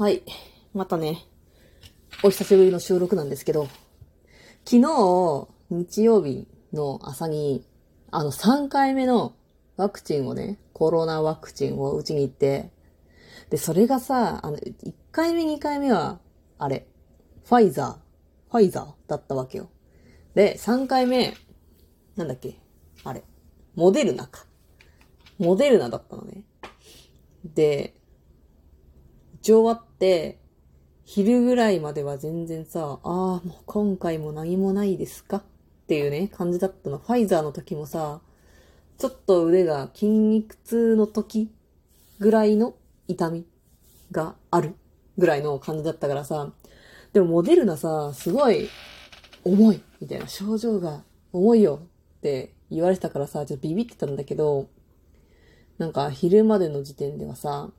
はい。またね、お久しぶりの収録なんですけど、昨日、日曜日の朝に、あの3回目のワクチンをね、コロナワクチンを打ちに行って、で、それがさ、あの、1回目、2回目は、あれ、ファイザー、ファイザーだったわけよ。で、3回目、なんだっけ、あれ、モデルナか。モデルナだったのね。で、一応終わって、昼ぐらいまでは全然さ、ああ、もう今回も何もないですか？っていうね、感じだったの。ファイザーの時もさ、ちょっと腕が筋肉痛の時ぐらいの痛みがあるぐらいの感じだったからさ、でもモデルナさ、すごい重いみたいな症状が重いよって言われてたからさ、ちょっとビビってたんだけど、なんか昼までの時点ではさ、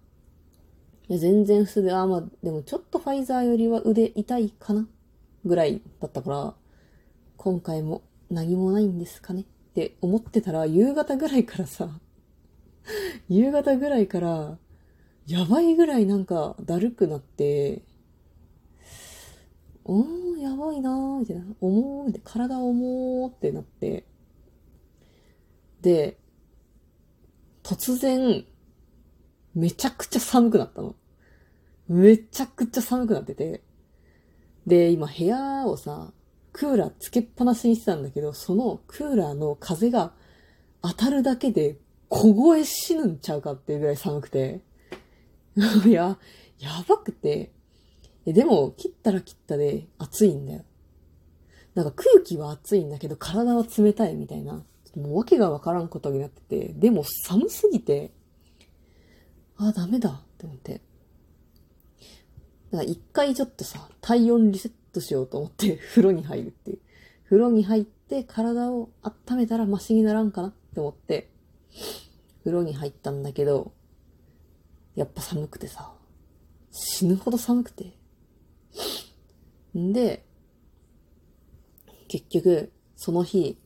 や全然普通で、あ、まあ、でもちょっとファイザーよりは腕痛いかなぐらいだったから、今回も何もないんですかねって思ってたら、夕方ぐらいからさ、夕方ぐらいから、やばいぐらいなんかだるくなって、おー、やばいなー、みたいな。重ー、みたいな。体重ーってなって。で、突然、めちゃくちゃ寒くなったの。めちゃくちゃ寒くなってて。で、今部屋をさ、クーラーつけっぱなしにしてたんだけど、そのクーラーの風が当たるだけで凍え死ぬんちゃうかっていうぐらい寒くて。いや、やばくて。でも、切ったら切ったで暑いんだよ。なんか空気は暑いんだけど、体は冷たいみたいな。もう訳がわからんことになってて、でも寒すぎて、あ、ダメだって思って。だから一回ちょっとさ、体温リセットしようと思って 風呂に入るっていう。風呂に入って体を温めたらマシにならんかなって思って、風呂に入ったんだけど、やっぱ寒くてさ、死ぬほど寒くて。んで、結局、その日、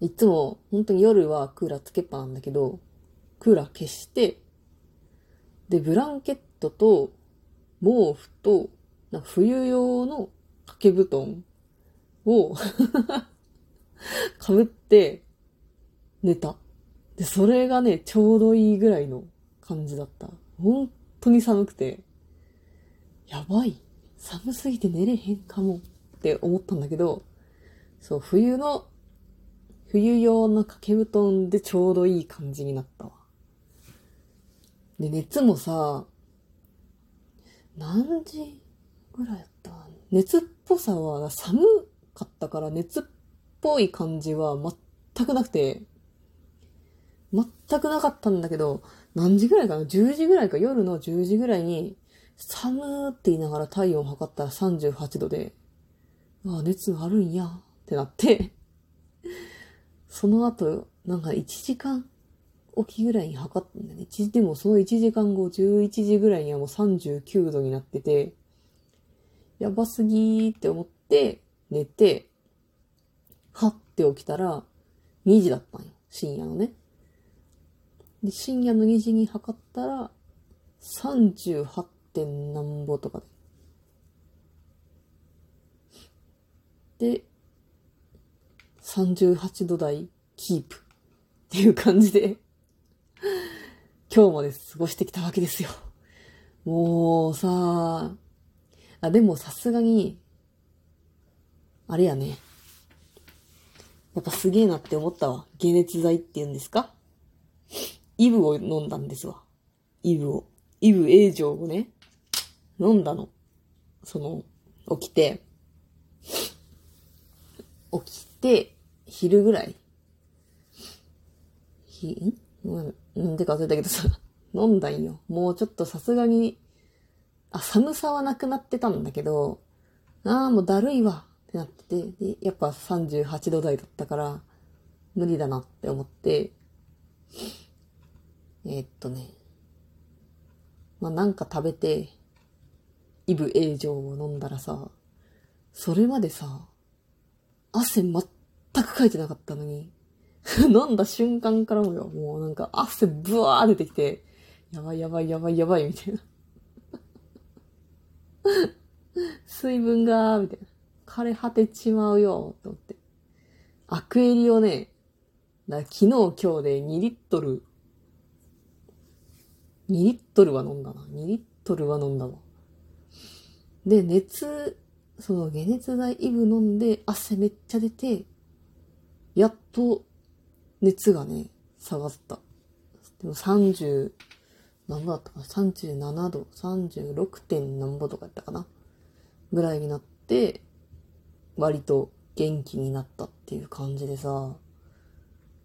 いつも本当に夜はクーラーつけっぱなんだけど、クーラー消して、で、ブランケットと毛布と、冬用の掛け布団を かぶって寝た。で、それがね、ちょうどいいぐらいの感じだった。本当に寒くて、やばい。寒すぎて寝れへんかもって思ったんだけど、そう、冬の、冬用の掛け布団でちょうどいい感じになったわ。で、熱もさ、何時ぐらいだった？熱っぽさは寒かったから熱っぽい感じは全くなくて、全くなかったんだけど、何時ぐらいかな ?10 時ぐらいか、夜の10時ぐらいに、寒ーって言いながら体温測ったら38度で、ああ、熱あるんや、ってなって、その後、なんか1時間起きぐらいに測ったんだね。でもその1時間後、11時ぐらいにはもう39度になってて、やばすぎーって思って、寝て、はって起きたら、2時だったんよ。深夜のね。で、深夜の2時に測ったら、38. 点なんぼとかで。で、38度台キープっていう感じで、今日まで過ごしてきたわけですよ。もうさあ、でもさすがに、あれやね。やっぱすげえなって思ったわ。解熱剤って言うんですか？イブを飲んだんですわ。イブを。イブ A 錠をね、飲んだの。その、起きて、起きて、昼ぐらいひ、ん？うんなんでか忘れたけどさ、飲んだんよ。もうちょっとさすがに、あ、寒さはなくなってたんだけど、ああ、もうだるいわってなってて、で、やっぱ38度台だったから、無理だなって思って、えーっとね、まあ、なんか食べて、イブ A 錠を飲んだらさ、それまでさ、汗全くかいてなかったのに、飲んだ瞬間からもよ、もうなんか汗ブワー出てきて、やばいやばいやばいやばいみたいな。水分が、みたいな。枯れ果てちまうよ、と思って。アクエリをね、昨日今日で2リットル、2リットルは飲んだな。2リットルは飲んだわ。で、熱、その解熱剤イブ飲んで汗めっちゃ出て、やっと熱がね、下がった。でも30、何度だったかな ?37 度、36. 点何歩とかやったかな？ぐらいになって、割と元気になったっていう感じでさ、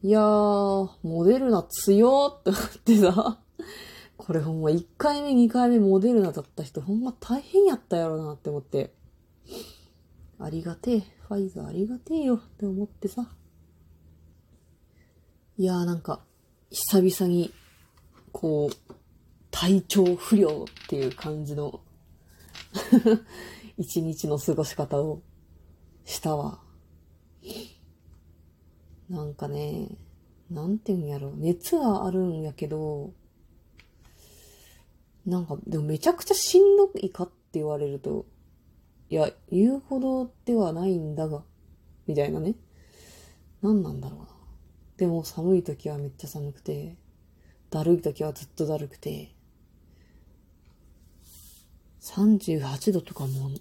いやー、モデルナ強ーって思ってさ、これほんま1回目2回目モデルナだった人ほんま大変やったやろなって思って、ありがてえ、ファイザーありがてえよって思ってさ、いやーなんか、久々に、こう、体調不良っていう感じの 一日の過ごし方をしたわ。なんかね、なんていうんやろ。熱はあるんやけど、なんか、でもめちゃくちゃしんどいかって言われると、いや、言うほどではないんだが、みたいなね。何なんだろうな。でも寒い時はめっちゃ寒くて、だるい時はずっとだるくて、38度とかも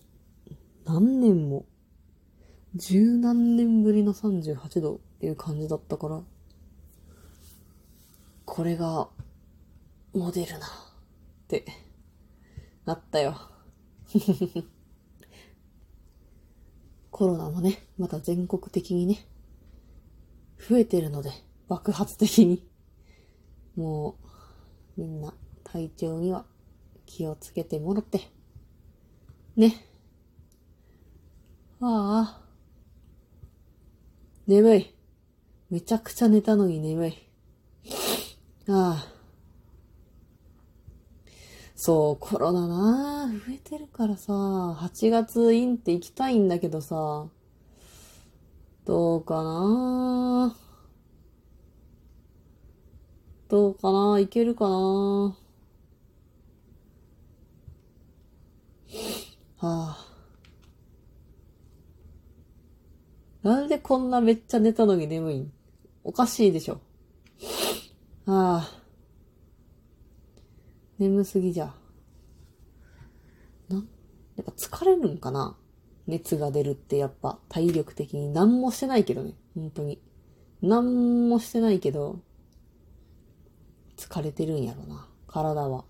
何年も、十何年ぶりの38度っていう感じだったから、これが、モデルナってなったよ。コロナもね、また全国的にね、増えてるので、爆発的に。もう、みんな体調には気をつけてもろって。ね。ああ。眠い。めちゃくちゃ寝たのに眠い。ああ。そう、コロナな増えてるからさ、8月インって行きたいんだけどさ、どうかなどうかないけるかなはあ。なんでこんなめっちゃ寝たのに眠いん？おかしいでしょ。ああ。眠すぎじゃ。な、やっぱ疲れるんかな？熱が出るってやっぱ体力的に何もしてないけどね。本当に。何もしてないけど、疲れてるんやろな。体は。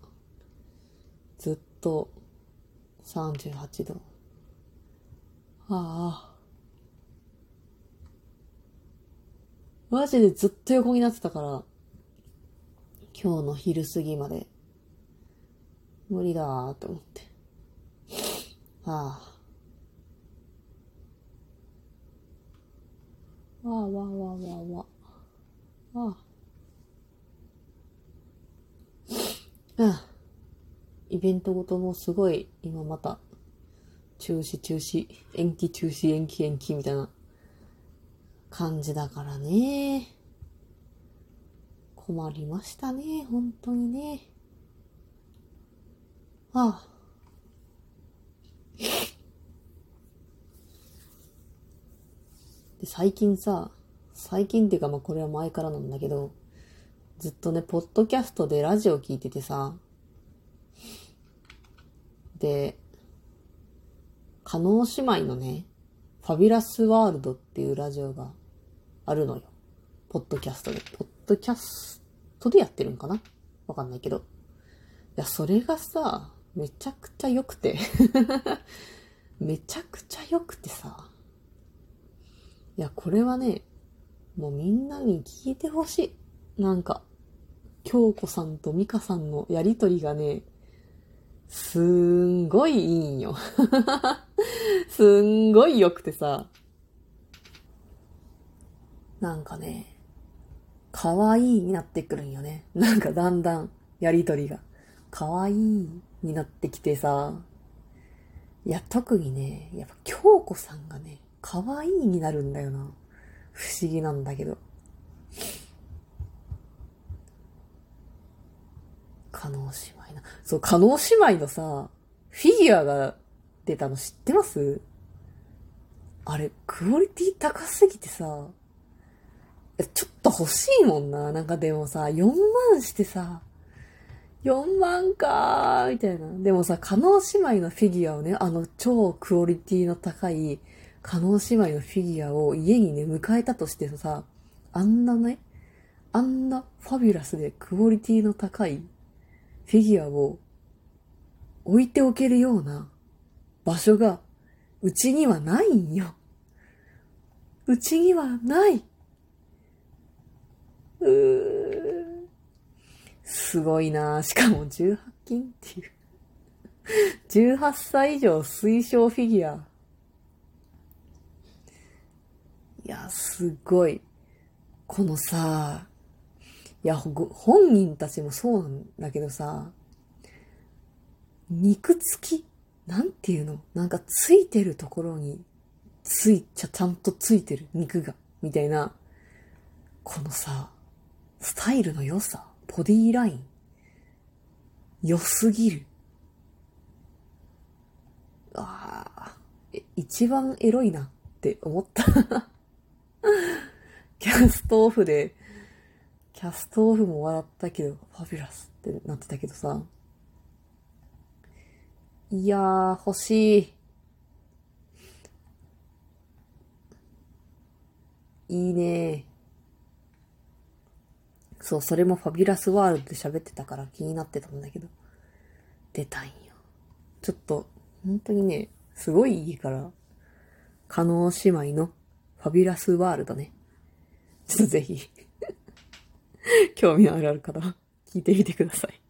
ずっと38度。ああ。マジでずっと横になってたから、今日の昼過ぎまで、無理だーって思って。ああ。わあわあわあわあわあ。ああ。ああ。イベントごともすごい、今また、中止中止、延期中止延期延期みたいな感じだからね。困りましたね、本当にね。ああ。で、最近さ、最近っていうかまあこれは前からなんだけど、ずっとね、ポッドキャストでラジオ聞いててさ、で、加納姉妹のね、ファビュラスワールドっていうラジオがあるのよ。ポッドキャストで。ポッドキャストでやってるんかな？わかんないけど。いや、それがさ、めちゃくちゃ良くて めちゃくちゃ良くてさ。いや、これはね、もうみんなに聞いてほしい。なんか、京子さんと美香さんのやりとりがね、すんごいいいんよ。すんごい良くてさ。なんかね、可愛いになってくるんよね。なんかだんだんやりとりが。可愛いになってきてさ。いや、特にね、やっぱ京子さんがね、可愛いになるんだよな。不思議なんだけど。加納姉妹な。そう、加納姉妹のさ、フィギュアが出たの知ってます？あれ、クオリティ高すぎてさ、ちょっと欲しいもんな。なんかでもさ、4万してさ、4万かー、みたいな。でもさ、加納姉妹のフィギュアをね、あの超クオリティの高い加納姉妹のフィギュアを家にね、迎えたとしてさ、あんなね、あんなファビュラスでクオリティの高いフィギュアを置いておけるような場所がうちにはないんよ。うちにはない。うー。すごいなしかも18金っていう。18歳以上推奨フィギュア。いや、すごい。このさ、いや、本人たちもそうなんだけどさ、肉付き？なんていうの？なんかついてるところに、ついちゃ、ちゃんとついてる肉が、みたいな、このさ、スタイルの良さ、ボディーライン、良すぎる。ああ、一番エロいなって思ったキャストオフで、キャストオフも笑ったけど、ファビュラスってなってたけどさ。いやー、欲しい。いいねそう、それもファビュラスワールドで喋ってたから気になってたんだけど、出たんよ。ちょっと、本当にね、すごいいいから、加納姉妹のファビュラスワールドね。ちょっとぜひ興味のある方は聞いてみてください